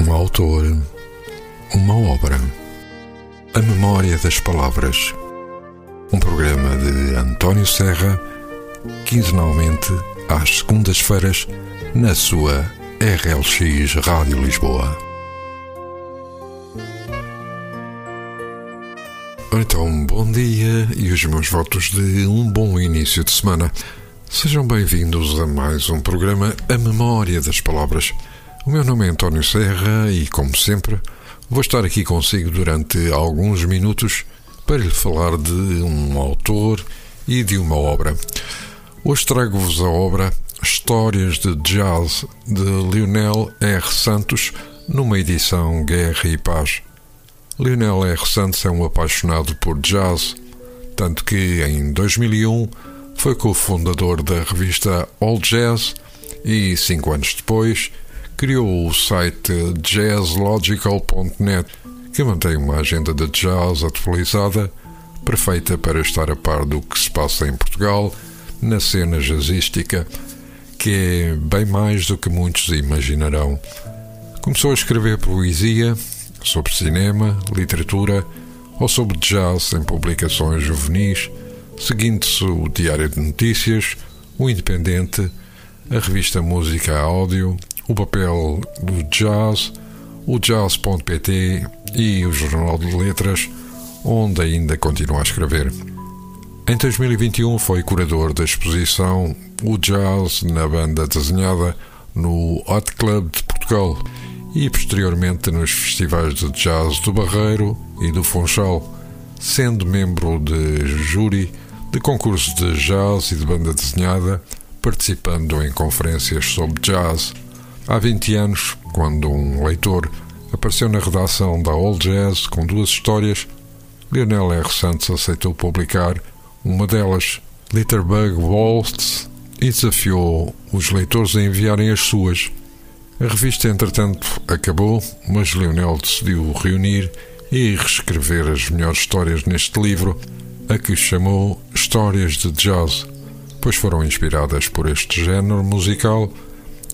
um autor, uma obra. A Memória das Palavras. Um programa de António Serra, quinzenalmente às segundas-feiras, na sua RLX Rádio Lisboa. Então, bom dia e os meus votos de um bom início de semana. Sejam bem-vindos a mais um programa A Memória das Palavras. O meu nome é António Serra e, como sempre, vou estar aqui consigo durante alguns minutos para lhe falar de um autor e de uma obra. Hoje trago-vos a obra Histórias de Jazz de Lionel R. Santos, numa edição Guerra e Paz. Lionel R. Santos é um apaixonado por jazz, tanto que em 2001 foi cofundador da revista All Jazz e, cinco anos depois, criou o site jazzlogical.net, que mantém uma agenda de jazz atualizada, perfeita para estar a par do que se passa em Portugal na cena jazzística, que é bem mais do que muitos imaginarão. Começou a escrever poesia sobre cinema, literatura ou sobre jazz em publicações juvenis, seguindo-se o Diário de Notícias, o Independente, a revista Música Áudio, o papel do jazz, o jazz.pt e o Jornal de Letras, onde ainda continua a escrever. Em 2021 foi curador da exposição O Jazz na Banda Desenhada no Hot Club de Portugal e posteriormente nos festivais de jazz do Barreiro e do Funchal, sendo membro de júri de concursos de jazz e de banda desenhada, participando em conferências sobre jazz. Há 20 anos, quando um leitor apareceu na redação da All Jazz com duas histórias, Lionel R. Santos aceitou publicar uma delas, Litterbug Waltz, e desafiou os leitores a enviarem as suas. A revista, entretanto, acabou, mas Lionel decidiu reunir e reescrever as melhores histórias neste livro, a que chamou Histórias de Jazz, pois foram inspiradas por este género musical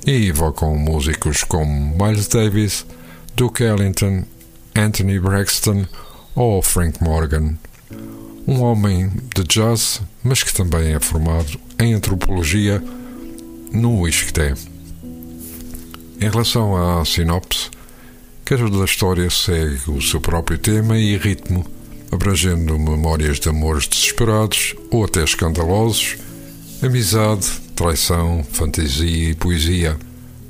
e evocam músicos como Miles Davis, Duke Ellington, Anthony Braxton ou Frank Morgan. Um homem de jazz, mas que também é formado em antropologia no ISCTE. Em relação à sinopse, cada da história segue o seu próprio tema e ritmo, abrangendo memórias de amores desesperados ou até escandalosos, amizade, traição, fantasia e poesia.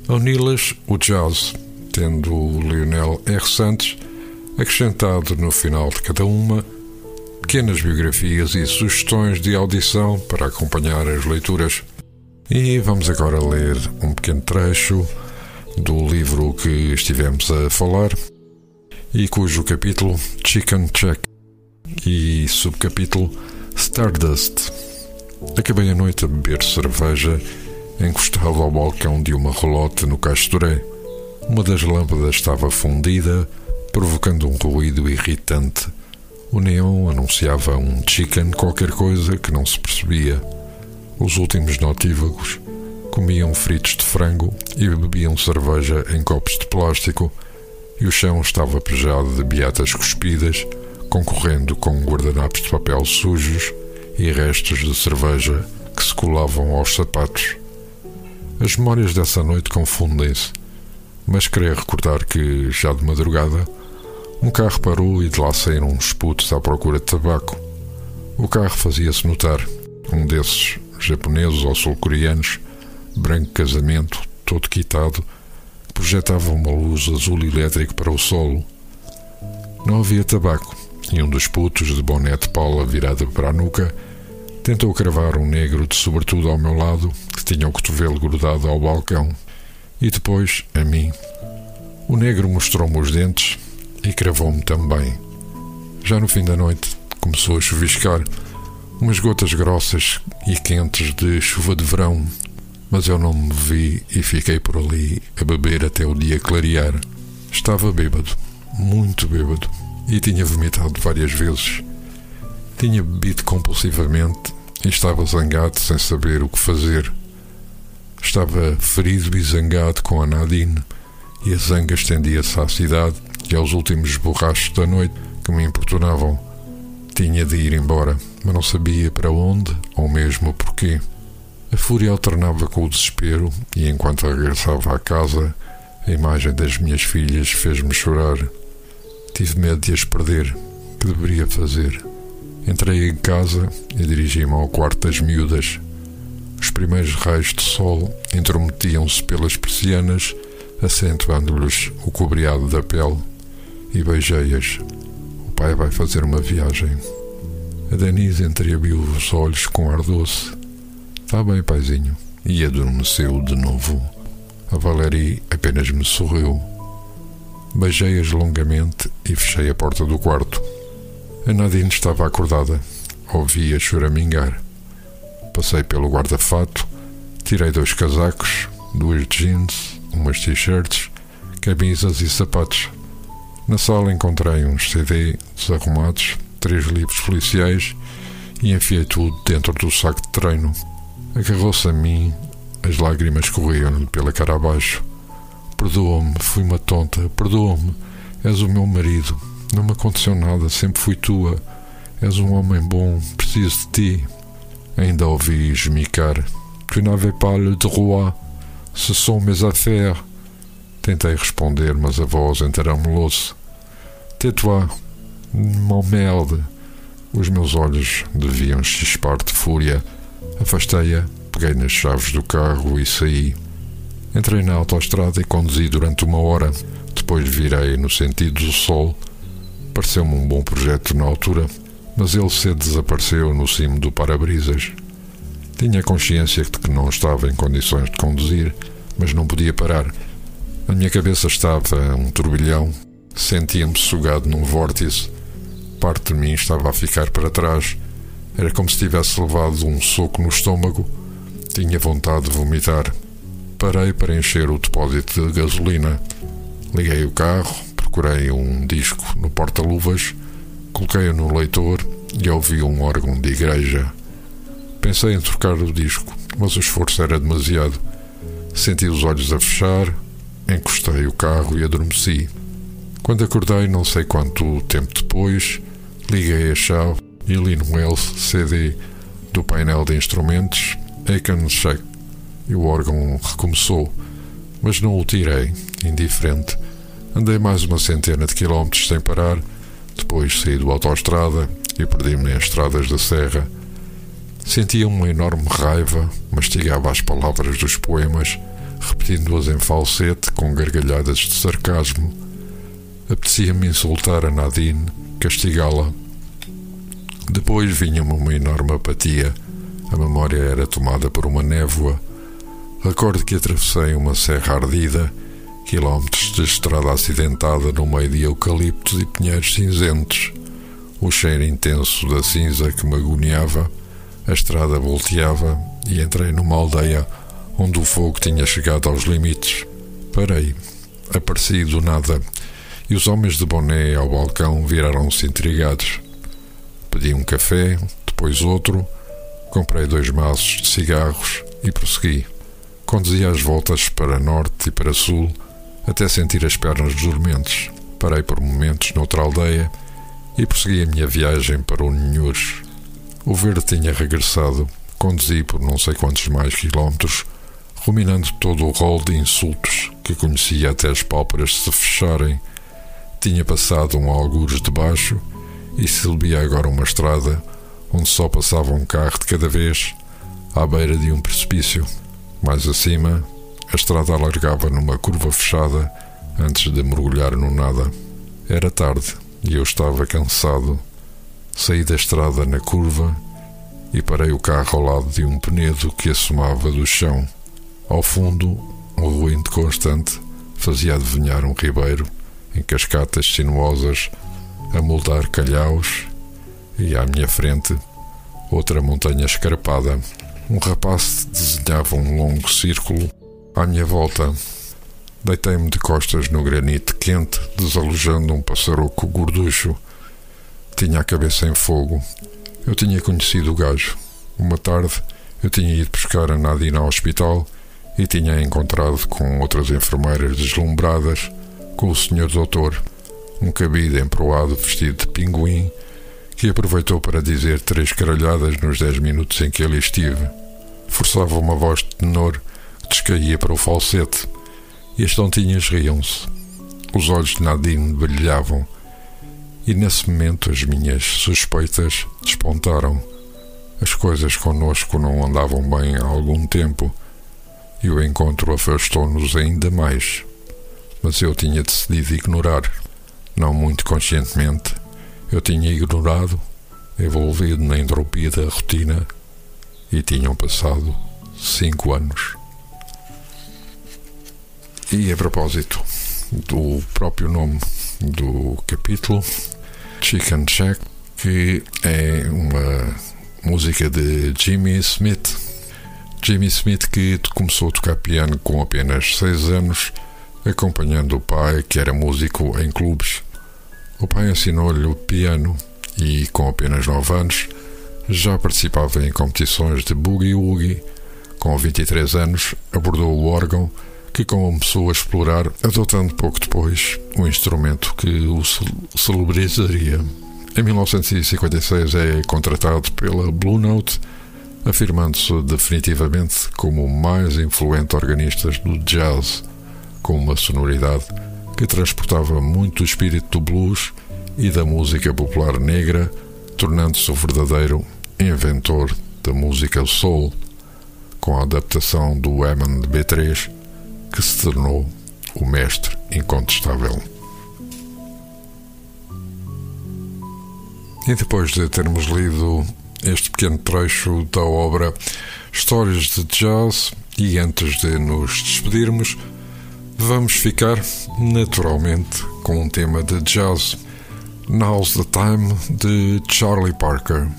Ao las o jazz, tendo o Lionel R. Santos acrescentado no final de cada uma pequenas biografias e sugestões de audição para acompanhar as leituras. E vamos agora ler um pequeno trecho do livro que estivemos a falar e cujo capítulo Chicken Check e subcapítulo Stardust. Acabei a noite a beber cerveja encostado ao balcão de uma relote no Castoré. Uma das lâmpadas estava fundida, provocando um ruído irritante. O neon anunciava um chicken qualquer coisa que não se percebia. Os últimos notívagos comiam fritos de frango e bebiam cerveja em copos de plástico, e o chão estava pejado de beatas cuspidas, concorrendo com guardanapos de papel sujos e restos de cerveja que se colavam aos sapatos. As memórias dessa noite confundem-se, mas queria recordar que, já de madrugada, um carro parou e de lá saíram uns putos à procura de tabaco. O carro fazia-se notar, um desses japoneses ou sul-coreanos branco casamento, todo quitado, projetava uma luz azul elétrico para o solo. Não havia tabaco, e um dos putos de boné de paula virado para a nuca tentou cravar um negro de sobretudo ao meu lado, que tinha o cotovelo grudado ao balcão, e depois a mim. O negro mostrou-me os dentes e cravou-me também. Já no fim da noite começou a chuviscar, umas gotas grossas e quentes de chuva de verão mas eu não me vi e fiquei por ali a beber até o dia clarear. Estava bêbado, muito bêbado, e tinha vomitado várias vezes. Tinha bebido compulsivamente e estava zangado sem saber o que fazer. Estava ferido e zangado com a Nadine e a zanga estendia-se à cidade e aos últimos borrachos da noite que me importunavam. Tinha de ir embora, mas não sabia para onde ou mesmo porquê. A fúria alternava com o desespero e enquanto regressava à casa, a imagem das minhas filhas fez-me chorar. Tive medo de as perder. Que deveria fazer? Entrei em casa e dirigi-me ao quarto das miúdas. Os primeiros raios de sol intrometiam-se pelas persianas, acentuando-lhes o cobreado da pele, e beijei-as. O pai vai fazer uma viagem. A Denise entreabriu os olhos com ar doce. Está bem, paizinho. E adormeceu de novo. A Valérie apenas me sorriu. Beijei-as longamente e fechei a porta do quarto. A Nadine estava acordada. Ouvi-a choramingar. Passei pelo guarda-fato, tirei dois casacos, duas jeans, umas t-shirts, camisas e sapatos. Na sala encontrei uns CD desarrumados, três livros policiais e enfiei tudo dentro do saco de treino. Agarrou-se a mim, as lágrimas corriam-lhe pela cara abaixo. Perdoa-me, fui uma tonta, perdoa-me, és o meu marido, não me aconteceu nada, sempre fui tua. És um homem bom, preciso de ti. Ainda ouvi esmicar. Tu n'avais pas le droit. Ce sont mes affaires. Tentei responder, mas a voz entaramelou-se. Tais-toi. M'emmerde. Os meus olhos deviam chispar de fúria. Afastei-a, peguei nas chaves do carro e saí. Entrei na autoestrada e conduzi durante uma hora. Depois virei no sentido do sol Pareceu-me um bom projeto na altura, mas ele cedo desapareceu no cimo do para-brisas. Tinha consciência de que não estava em condições de conduzir, mas não podia parar. A minha cabeça estava um turbilhão, sentia-me sugado num vórtice. Parte de mim estava a ficar para trás. Era como se tivesse levado um soco no estômago. Tinha vontade de vomitar. Parei para encher o depósito de gasolina. Liguei o carro, procurei um disco no porta-luvas, coloquei-o no leitor e ouvi um órgão de igreja. Pensei em trocar o disco, mas o esforço era demasiado. Senti os olhos a fechar, encostei o carro e adormeci. Quando acordei, não sei quanto tempo depois, liguei a chave e li no LCD do painel de instrumentos Aiken Check e o órgão recomeçou, mas não o tirei, indiferente Andei mais uma centena de quilómetros sem parar, depois saí do autoestrada e perdi-me em estradas da serra. Sentia uma enorme raiva, mastigava as palavras dos poemas, repetindo-as em falsete com gargalhadas de sarcasmo. Apetecia-me insultar a Nadine, castigá-la. Depois vinha-me uma enorme apatia. A memória era tomada por uma névoa. Recordo que atravessei uma serra ardida Quilómetros de estrada acidentada no meio de eucaliptos e pinheiros cinzentos. O cheiro intenso da cinza que me agoniava. A estrada volteava e entrei numa aldeia onde o fogo tinha chegado aos limites. Parei. Apareci do nada e os homens de boné ao balcão viraram-se intrigados. Pedi um café, depois outro, comprei dois maços de cigarros e prossegui. Conduzia as voltas para norte e para sul até sentir as pernas dormentes. Parei por momentos noutra aldeia e prossegui a minha viagem para o Ninhures. O verde tinha regressado, conduzi por não sei quantos mais quilómetros, ruminando todo o rol de insultos que conhecia até as pálpebras se fecharem. Tinha passado um algures de baixo e subia agora uma estrada onde só passava um carro de cada vez, à beira de um precipício. Mais acima, a estrada alargava numa curva fechada antes de mergulhar no nada. Era tarde e eu estava cansado. Saí da estrada na curva e parei o carro ao lado de um penedo que assomava do chão. Ao fundo, um ruído constante fazia adivinhar um ribeiro em cascatas sinuosas a moldar calhaus e à minha frente outra montanha escarpada. Um rapaz desenhava um longo círculo à minha volta, deitei-me de costas no granito quente, desalojando um passaroco gorducho. Tinha a cabeça em fogo. Eu tinha conhecido o gajo. Uma tarde, eu tinha ido buscar a Nadine ao hospital e tinha encontrado com outras enfermeiras deslumbradas com o senhor doutor, um cabide emproado vestido de pinguim, que aproveitou para dizer três caralhadas nos dez minutos em que ele estive. Forçava uma voz de tenor descaía para o falsete, e as tontinhas riam-se. Os olhos de Nadine brilhavam, e nesse momento as minhas suspeitas despontaram. As coisas conosco não andavam bem há algum tempo e o encontro afastou-nos ainda mais. Mas eu tinha decidido ignorar, não muito conscientemente. Eu tinha ignorado, envolvido na entropia da rotina, e tinham passado cinco anos. E a propósito do próprio nome do capítulo, Chicken Shack, que é uma música de Jimmy Smith. Jimmy Smith que começou a tocar piano com apenas 6 anos, acompanhando o pai, que era músico em clubes. O pai ensinou-lhe o piano e, com apenas 9 anos, já participava em competições de boogie-woogie. Com 23 anos, abordou o órgão, que começou a explorar, adotando pouco depois o instrumento que o celebrizaria. Em 1956 é contratado pela Blue Note, afirmando-se definitivamente como o mais influente organista do jazz, com uma sonoridade que transportava muito o espírito do blues e da música popular negra, tornando-se o verdadeiro inventor da música soul, com a adaptação do Hammond B3, que se tornou o mestre incontestável. E depois de termos lido este pequeno trecho da obra Histórias de Jazz, e antes de nos despedirmos, vamos ficar naturalmente com um tema de jazz, Now's the Time, de Charlie Parker.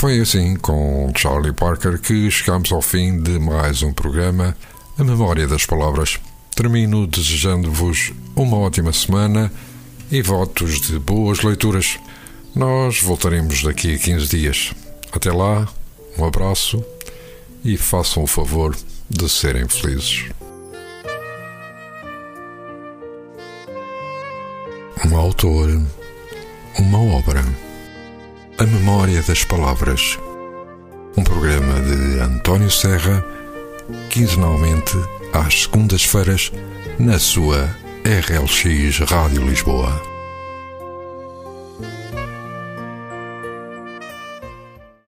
Foi assim, com Charlie Parker, que chegamos ao fim de mais um programa, A Memória das Palavras. Termino desejando-vos uma ótima semana e votos de boas leituras. Nós voltaremos daqui a 15 dias. Até lá, um abraço e façam o favor de serem felizes. Um autor, uma obra. A Memória das Palavras. Um programa de António Serra, quinzenalmente às segundas-feiras, na sua RLX Rádio Lisboa.